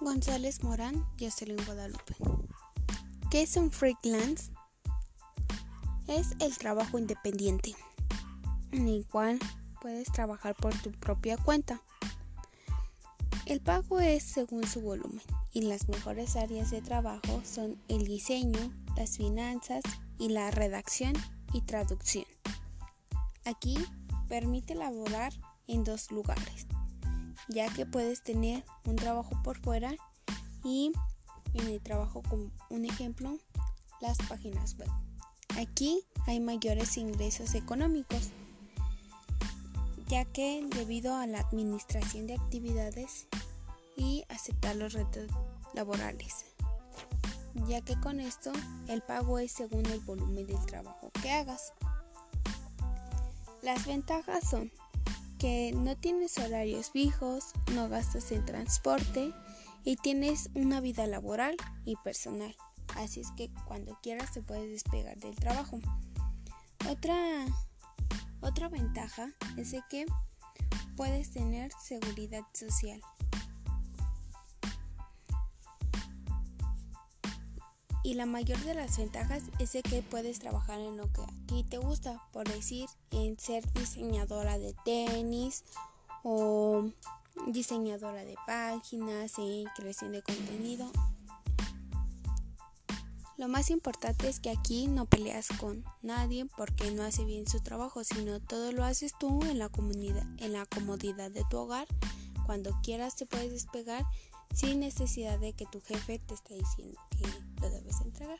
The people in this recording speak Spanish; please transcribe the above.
González Morán, Jocelyn Guadalupe. ¿Qué es un freelance? Es el trabajo independiente, en el cual puedes trabajar por tu propia cuenta. El pago es según su volumen y las mejores áreas de trabajo son el diseño, las finanzas y la redacción y traducción. Aquí permite laborar en dos lugares, ya que puedes tener un trabajo por fuera y en el trabajo como un ejemplo las páginas web. Aquí hay mayores ingresos económicos, ya que debido a la administración de actividades y aceptar los retos laborales, ya que con esto el pago es según el volumen del trabajo que hagas. Las ventajas son que no tienes horarios fijos, no gastas en transporte y tienes una vida laboral y personal. Así es que cuando quieras te puedes despegar del trabajo. Otra, otra ventaja es que puedes tener seguridad social. Y la mayor de las ventajas es de que puedes trabajar en lo que a ti te gusta, por decir, en ser diseñadora de tenis o diseñadora de páginas, en creación de contenido. Lo más importante es que aquí no peleas con nadie porque no hace bien su trabajo, sino todo lo haces tú en la comunidad, en la comodidad de tu hogar. Cuando quieras te puedes despegar sin necesidad de que tu jefe te esté diciendo que lo debes entregar.